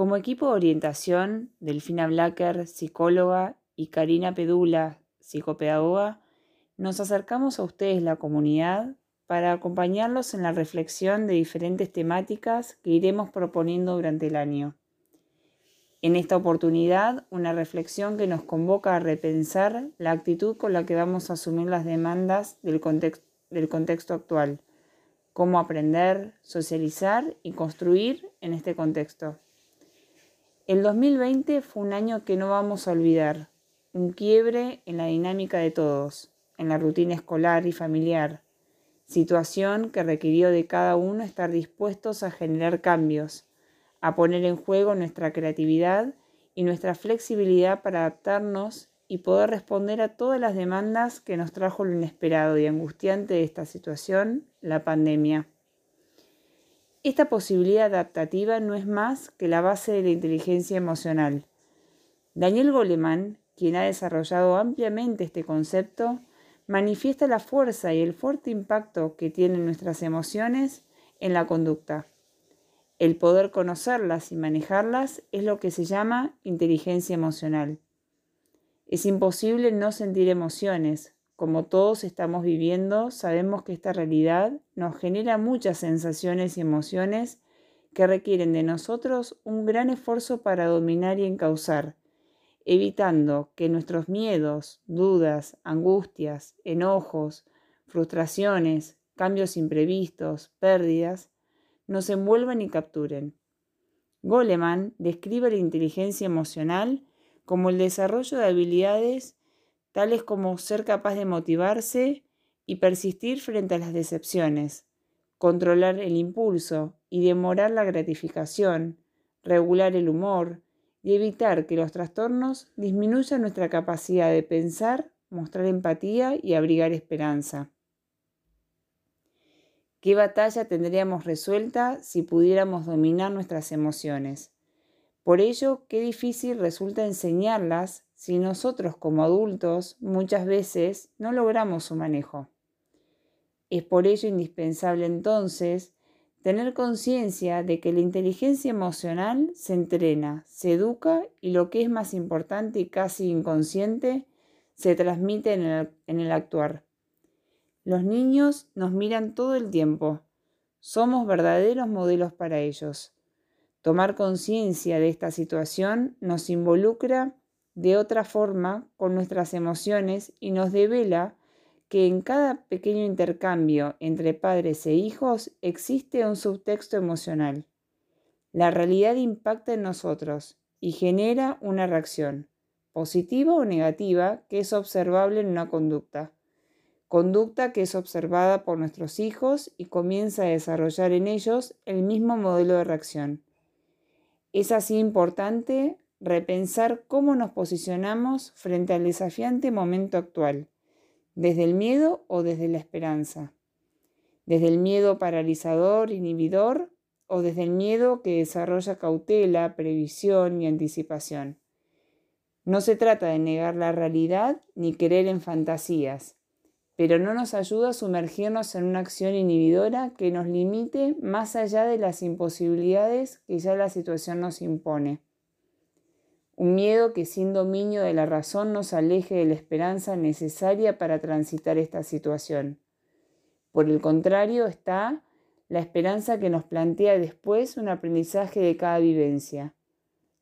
Como equipo de orientación, Delfina Blacker, psicóloga, y Karina Pedula, psicopedagoga, nos acercamos a ustedes, la comunidad, para acompañarlos en la reflexión de diferentes temáticas que iremos proponiendo durante el año. En esta oportunidad, una reflexión que nos convoca a repensar la actitud con la que vamos a asumir las demandas del, contexto actual, cómo aprender, socializar y construir en este contexto. El 2020 fue un año que no vamos a olvidar, un quiebre en la dinámica de todos, en la rutina escolar y familiar, situación que requirió de cada uno estar dispuestos a generar cambios, a poner en juego nuestra creatividad y nuestra flexibilidad para adaptarnos y poder responder a todas las demandas que nos trajo lo inesperado y angustiante de esta situación, la pandemia. Esta posibilidad adaptativa no es más que la base de la inteligencia emocional. Daniel Goleman, quien ha desarrollado ampliamente este concepto, manifiesta la fuerza y el fuerte impacto que tienen nuestras emociones en la conducta. El poder conocerlas y manejarlas es lo que se llama inteligencia emocional. Es imposible no sentir emociones, como todos estamos viviendo, sabemos que esta realidad nos genera muchas sensaciones y emociones que requieren de nosotros un gran esfuerzo para dominar y encauzar, evitando que nuestros miedos, dudas, angustias, enojos, frustraciones, cambios imprevistos, pérdidas, nos envuelvan y capturen. Goleman describe la inteligencia emocional como el desarrollo de habilidades tales como ser capaz de motivarse y persistir frente a las decepciones, controlar el impulso y demorar la gratificación, regular el humor y evitar que los trastornos disminuyan nuestra capacidad de pensar, mostrar empatía y abrigar esperanza. ¿Qué batalla tendríamos resuelta si pudiéramos dominar nuestras emociones? Por ello, qué difícil resulta enseñarlas si nosotros como adultos muchas veces no logramos su manejo. Es por ello indispensable entonces tener conciencia de que la inteligencia emocional se entrena, se educa y lo que es más importante y casi inconsciente, se transmite en el, en el actuar. Los niños nos miran todo el tiempo. Somos verdaderos modelos para ellos. Tomar conciencia de esta situación nos involucra de otra forma con nuestras emociones y nos devela que en cada pequeño intercambio entre padres e hijos existe un subtexto emocional. La realidad impacta en nosotros y genera una reacción, positiva o negativa, que es observable en una conducta. Conducta que es observada por nuestros hijos y comienza a desarrollar en ellos el mismo modelo de reacción. Es así importante repensar cómo nos posicionamos frente al desafiante momento actual, desde el miedo o desde la esperanza, desde el miedo paralizador, inhibidor, o desde el miedo que desarrolla cautela, previsión y anticipación. No se trata de negar la realidad ni querer en fantasías, pero no nos ayuda a sumergirnos en una acción inhibidora que nos limite más allá de las imposibilidades que ya la situación nos impone un miedo que sin dominio de la razón nos aleje de la esperanza necesaria para transitar esta situación. Por el contrario está la esperanza que nos plantea después un aprendizaje de cada vivencia.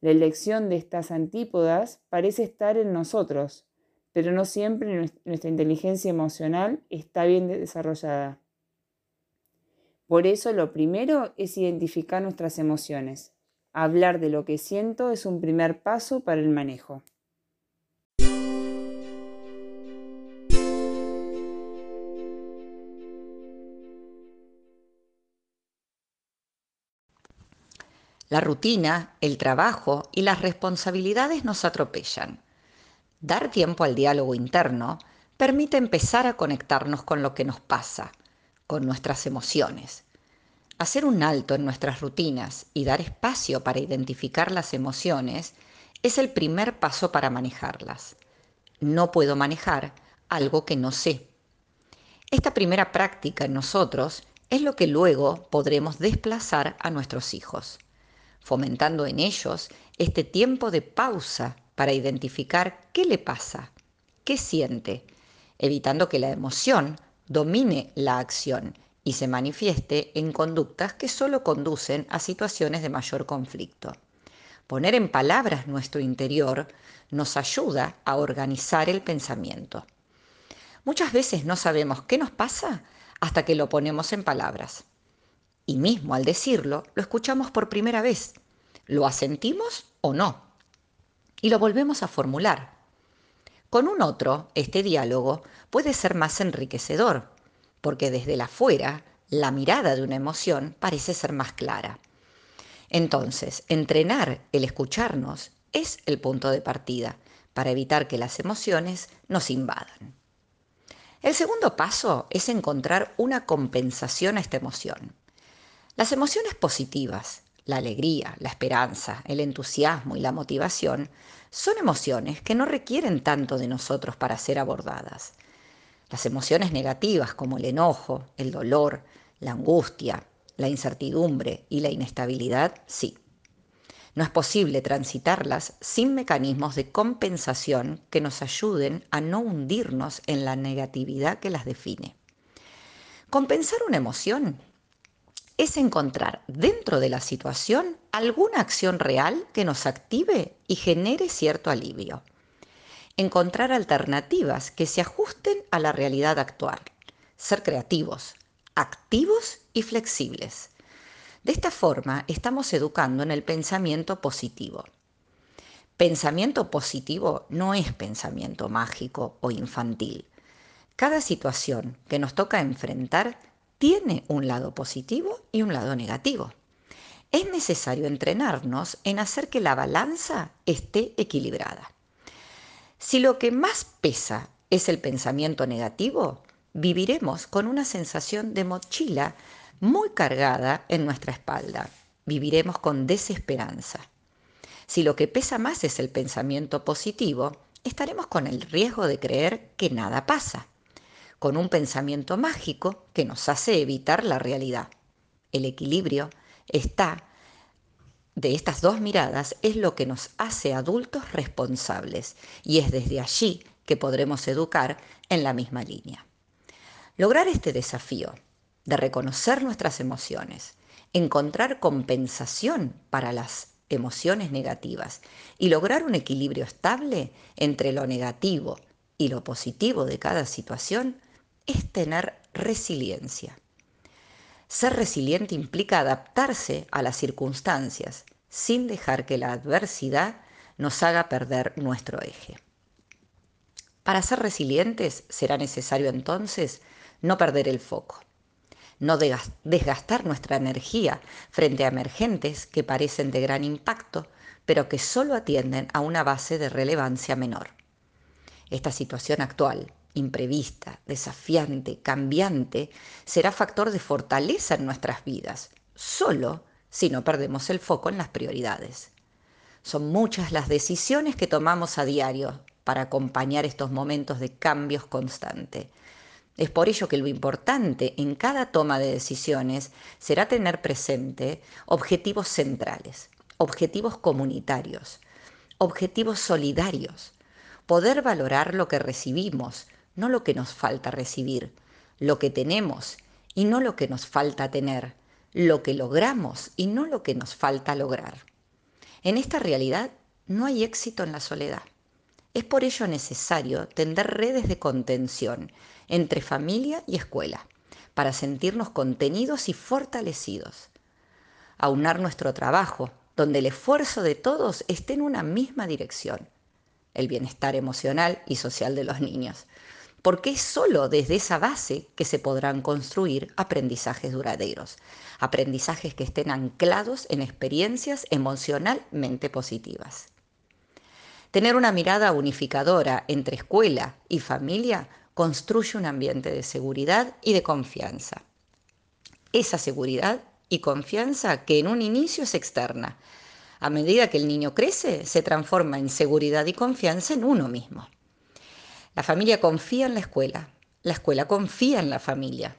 La elección de estas antípodas parece estar en nosotros, pero no siempre nuestra inteligencia emocional está bien desarrollada. Por eso lo primero es identificar nuestras emociones. Hablar de lo que siento es un primer paso para el manejo. La rutina, el trabajo y las responsabilidades nos atropellan. Dar tiempo al diálogo interno permite empezar a conectarnos con lo que nos pasa, con nuestras emociones, Hacer un alto en nuestras rutinas y dar espacio para identificar las emociones es el primer paso para manejarlas. No puedo manejar algo que no sé. Esta primera práctica en nosotros es lo que luego podremos desplazar a nuestros hijos. fomentando en ellos este tiempo de pausa para identificar qué le pasa, qué siente, evitando que la emoción domine la acción y se manifieste en conductas que solo conducen a situaciones de mayor conflicto. Poner en palabras nuestro interior nos ayuda a organizar el pensamiento. Muchas veces no sabemos qué nos pasa hasta que lo ponemos en palabras. Y mismo al decirlo, lo escuchamos por primera vez. ¿Lo asentimos o no? Y lo volvemos a formular. Con un otro, este diálogo puede ser más enriquecedor, porque desde la fuera, la mirada de una emoción parece ser más clara. Entonces, entrenar el escucharnos es el punto de partida para evitar que las emociones nos invadan. El segundo paso es encontrar una compensación a esta emoción. Las emociones positivas, la alegría, la esperanza, el entusiasmo y la motivación son emociones que no requieren tanto de nosotros para ser abordadas. Las emociones negativas como el enojo, el dolor, la angustia, la incertidumbre y la inestabilidad, sí. No es posible transitarlas sin mecanismos de compensación que nos ayuden a no hundirnos en la negatividad que las define. Compensar una emoción es encontrar dentro de la situación alguna acción real que nos active y genere cierto alivio. Encontrar alternativas que se ajusten a la realidad actual. Ser creativos, activos y flexibles. De esta forma estamos educando en el pensamiento positivo. Pensamiento positivo no es pensamiento mágico o infantil. Cada situación que nos toca enfrentar tiene un lado positivo y un lado negativo. Es necesario entrenarnos en hacer que la balanza esté equilibrada. Si lo que más pesa es el pensamiento negativo, viviremos con una sensación de mochila muy cargada en nuestra espalda. Viviremos con desesperanza. Si lo que pesa más es el pensamiento positivo, estaremos con el riesgo de creer que nada pasa con un pensamiento mágico que nos hace evitar la realidad. El equilibrio está de estas dos miradas es lo que nos hace adultos responsables y es desde allí que podremos educar en la misma línea. Lograr este desafío de reconocer nuestras emociones, encontrar compensación para las emociones negativas y lograr un equilibrio estable entre lo negativo y lo positivo de cada situación es tener resiliencia. Ser resiliente implica adaptarse a las circunstancias sin dejar que la adversidad nos haga perder nuestro eje. Para ser resilientes será necesario entonces no perder el foco, no desgastar nuestra energía frente a emergentes que parecen de gran impacto, pero que solo atienden a una base de relevancia menor. Esta situación actual imprevista, desafiante, cambiante, será factor de fortaleza en nuestras vidas, solo si no perdemos el foco en las prioridades. Son muchas las decisiones que tomamos a diario para acompañar estos momentos de cambios constantes. Es por ello que lo importante en cada toma de decisiones será tener presente objetivos centrales, objetivos comunitarios, objetivos solidarios, poder valorar lo que recibimos, no lo que nos falta recibir, lo que tenemos y no lo que nos falta tener, lo que logramos y no lo que nos falta lograr. En esta realidad no hay éxito en la soledad. Es por ello necesario tender redes de contención entre familia y escuela, para sentirnos contenidos y fortalecidos. Aunar nuestro trabajo, donde el esfuerzo de todos esté en una misma dirección, el bienestar emocional y social de los niños, porque es solo desde esa base que se podrán construir aprendizajes duraderos, aprendizajes que estén anclados en experiencias emocionalmente positivas. Tener una mirada unificadora entre escuela y familia construye un ambiente de seguridad y de confianza. Esa seguridad y confianza que en un inicio es externa. A medida que el niño crece, se transforma en seguridad y confianza en uno mismo. La familia confía en la escuela, la escuela confía en la familia.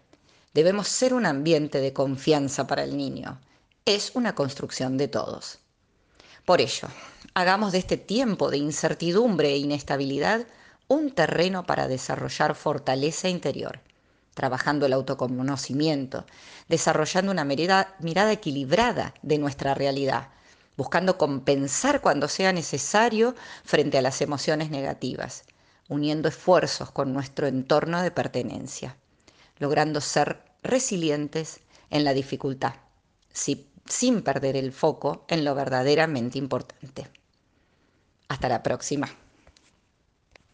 Debemos ser un ambiente de confianza para el niño. es una construcción de todos. Por ello, hagamos de este tiempo de incertidumbre e inestabilidad un terreno para desarrollar fortaleza interior, trabajando el autoconocimiento, desarrollando una mirada, equilibrada de nuestra realidad, buscando compensar cuando sea necesario frente a las emociones negativas, uniendo esfuerzos con nuestro entorno de pertenencia, logrando ser resilientes en la dificultad, sin perder el foco en lo verdaderamente importante. Hasta la próxima.